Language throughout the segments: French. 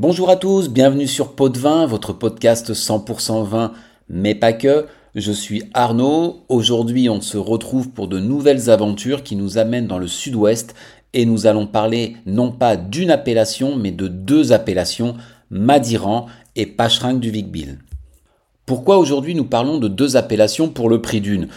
Bonjour à tous, bienvenue sur Pot de Vin, votre podcast 100% vin, mais pas que. Je suis Arnaud. Aujourd'hui, on se retrouve pour de nouvelles aventures qui nous amènent dans le sud-ouest et nous allons parler non pas d'une appellation, mais de deux appellations, Madiran et Pacherinck du Vic Pourquoi aujourd'hui nous parlons de deux appellations pour le prix d'une?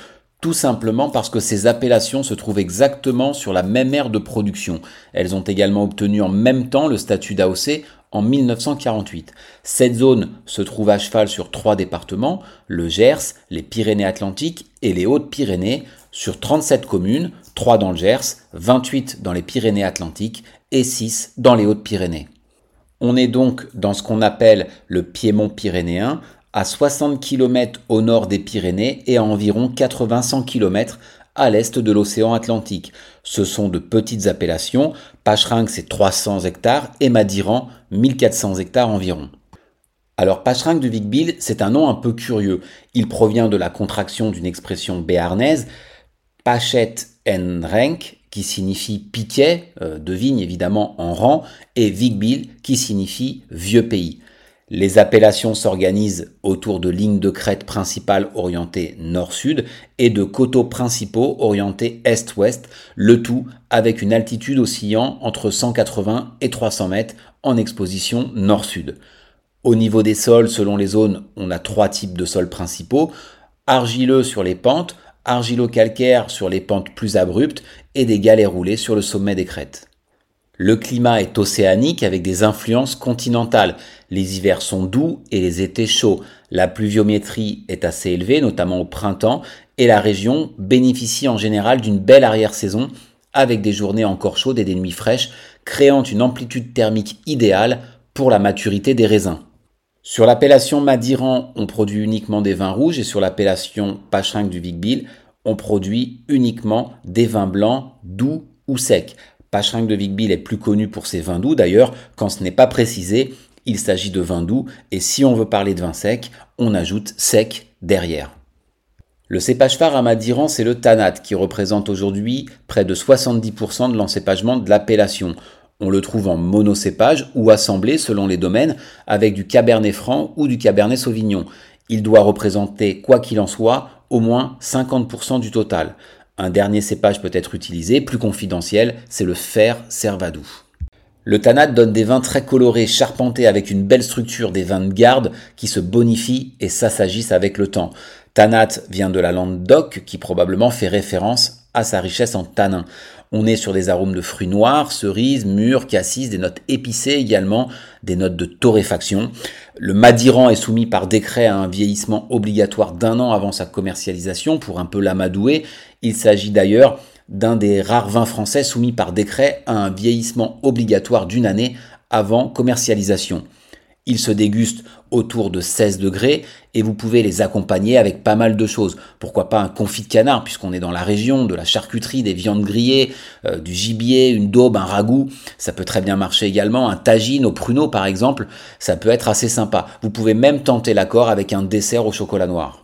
Tout simplement parce que ces appellations se trouvent exactement sur la même aire de production. Elles ont également obtenu en même temps le statut d'AOC en 1948. Cette zone se trouve à cheval sur trois départements, le Gers, les Pyrénées-Atlantiques et les Hautes-Pyrénées, sur 37 communes, 3 dans le Gers, 28 dans les Pyrénées-Atlantiques et 6 dans les Hautes-Pyrénées. On est donc dans ce qu'on appelle le Piémont pyrénéen, à 60 km au nord des Pyrénées et à environ 80-100 km à l'est de l'océan Atlantique. Ce sont de petites appellations. Pacherinck, c'est 300 hectares et Madiran, 1400 hectares environ. Alors Pacherinck de Vic-Bilh, c'est un nom un peu curieux. Il provient de la contraction d'une expression béarnaise, Pachet en Renk, qui signifie piquet, euh, de vigne évidemment en rang, et Vic-Bilh, qui signifie vieux pays. Les appellations s'organisent autour de lignes de crête principales orientées nord-sud et de coteaux principaux orientés est-ouest, le tout avec une altitude oscillant entre 180 et 300 mètres en exposition nord-sud. Au niveau des sols, selon les zones, on a trois types de sols principaux, argileux sur les pentes, argilo-calcaire sur les pentes plus abruptes et des galets roulés sur le sommet des crêtes. Le climat est océanique avec des influences continentales. Les hivers sont doux et les étés chauds. La pluviométrie est assez élevée, notamment au printemps, et la région bénéficie en général d'une belle arrière-saison avec des journées encore chaudes et des nuits fraîches, créant une amplitude thermique idéale pour la maturité des raisins. Sur l'appellation Madiran, on produit uniquement des vins rouges et sur l'appellation Pacherinck du Vic-Bilh, on produit uniquement des vins blancs, doux ou secs. Pacherinck de Vic-Bilh est plus connu pour ses vins doux d'ailleurs, quand ce n'est pas précisé, il s'agit de vins doux et si on veut parler de vin sec, on ajoute sec derrière. Le cépage phare à Madiran, c'est le Tanat qui représente aujourd'hui près de 70% de l'encépagement de l'appellation. On le trouve en monocépage ou assemblé selon les domaines avec du Cabernet Franc ou du Cabernet Sauvignon. Il doit représenter, quoi qu'il en soit, au moins 50% du total. Un dernier cépage peut être utilisé, plus confidentiel, c'est le fer servadou. Le Tanat donne des vins très colorés, charpentés avec une belle structure, des vins de garde qui se bonifient et s'assagissent avec le temps. Tanat vient de la lande d'oc qui probablement fait référence à sa richesse en tanins. On est sur des arômes de fruits noirs, cerises, mûres, cassis, des notes épicées également, des notes de torréfaction. Le Madiran est soumis par décret à un vieillissement obligatoire d'un an avant sa commercialisation pour un peu l'amadouer. Il s'agit d'ailleurs d'un des rares vins français soumis par décret à un vieillissement obligatoire d'une année avant commercialisation. Ils se dégustent autour de 16 degrés et vous pouvez les accompagner avec pas mal de choses. Pourquoi pas un confit de canard puisqu'on est dans la région, de la charcuterie, des viandes grillées, euh, du gibier, une daube, un ragoût. Ça peut très bien marcher également. Un tagine au pruneau par exemple, ça peut être assez sympa. Vous pouvez même tenter l'accord avec un dessert au chocolat noir.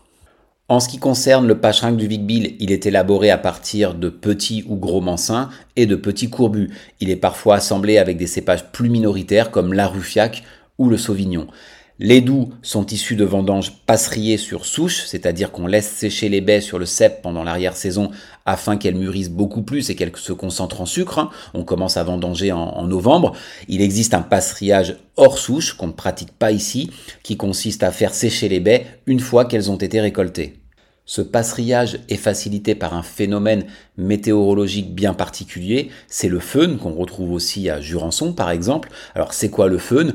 En ce qui concerne le pacherinck du Vic-Bilh, il est élaboré à partir de petits ou gros mansins et de petits courbus. Il est parfois assemblé avec des cépages plus minoritaires comme la Ruffiac ou le Sauvignon. Les doux sont issus de vendanges passeriées sur souche, c'est-à-dire qu'on laisse sécher les baies sur le cep pendant l'arrière-saison afin qu'elles mûrissent beaucoup plus et qu'elles se concentrent en sucre. On commence à vendanger en, novembre. Il existe un passerillage hors souche qu'on ne pratique pas ici, qui consiste à faire sécher les baies une fois qu'elles ont été récoltées. Ce passerillage est facilité par un phénomène météorologique bien particulier, c'est le feun qu'on retrouve aussi à Jurançon par exemple. Alors c'est quoi le feun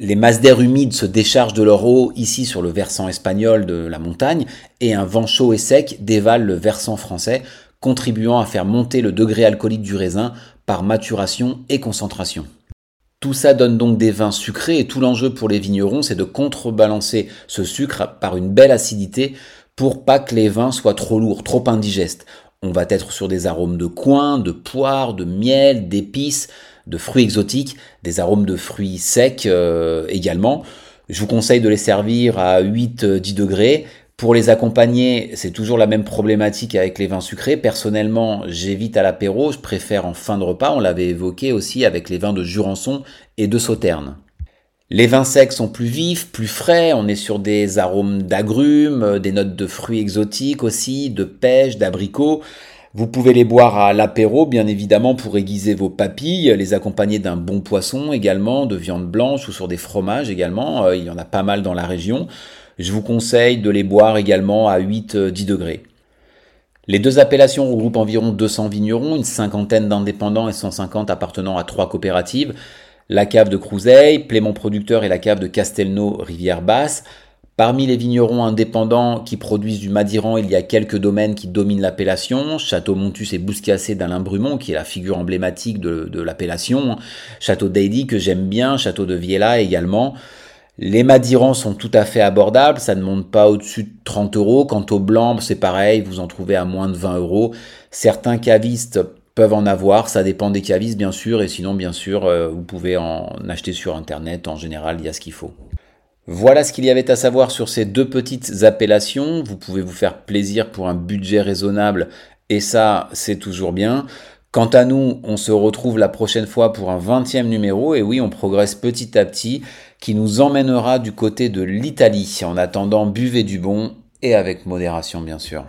les masses d'air humides se déchargent de leur eau ici sur le versant espagnol de la montagne et un vent chaud et sec dévale le versant français, contribuant à faire monter le degré alcoolique du raisin par maturation et concentration. Tout ça donne donc des vins sucrés et tout l'enjeu pour les vignerons, c'est de contrebalancer ce sucre par une belle acidité pour pas que les vins soient trop lourds, trop indigestes. On va être sur des arômes de coin, de poire, de miel, d'épices, de fruits exotiques, des arômes de fruits secs euh, également. Je vous conseille de les servir à 8-10 degrés. Pour les accompagner, c'est toujours la même problématique avec les vins sucrés. Personnellement, j'évite à l'apéro, je préfère en fin de repas. On l'avait évoqué aussi avec les vins de Jurançon et de Sauterne. Les vins secs sont plus vifs, plus frais, on est sur des arômes d'agrumes, des notes de fruits exotiques aussi, de pêche, d'abricots. Vous pouvez les boire à l'apéro, bien évidemment, pour aiguiser vos papilles, les accompagner d'un bon poisson également, de viande blanche ou sur des fromages également. Euh, il y en a pas mal dans la région. Je vous conseille de les boire également à 8-10 euh, degrés. Les deux appellations regroupent environ 200 vignerons, une cinquantaine d'indépendants et 150 appartenant à trois coopératives. La cave de Crouseille, Plément Producteur et la cave de Castelnau, Rivière Basse. Parmi les vignerons indépendants qui produisent du Madiran, il y a quelques domaines qui dominent l'appellation. Château Montus et Bouscassé d'Alain Brumont, qui est la figure emblématique de, l'appellation. Château d'Aidy, que j'aime bien. Château de Viella également. Les Madirans sont tout à fait abordables, ça ne monte pas au-dessus de 30 euros. Quant au blanc, c'est pareil, vous en trouvez à moins de 20 euros. Certains cavistes peuvent en avoir, ça dépend des cavistes bien sûr, et sinon bien sûr, euh, vous pouvez en acheter sur Internet, en général, il y a ce qu'il faut. Voilà ce qu'il y avait à savoir sur ces deux petites appellations. Vous pouvez vous faire plaisir pour un budget raisonnable, et ça, c'est toujours bien. Quant à nous, on se retrouve la prochaine fois pour un 20e numéro, et oui, on progresse petit à petit qui nous emmènera du côté de l'Italie. En attendant, buvez du bon et avec modération bien sûr.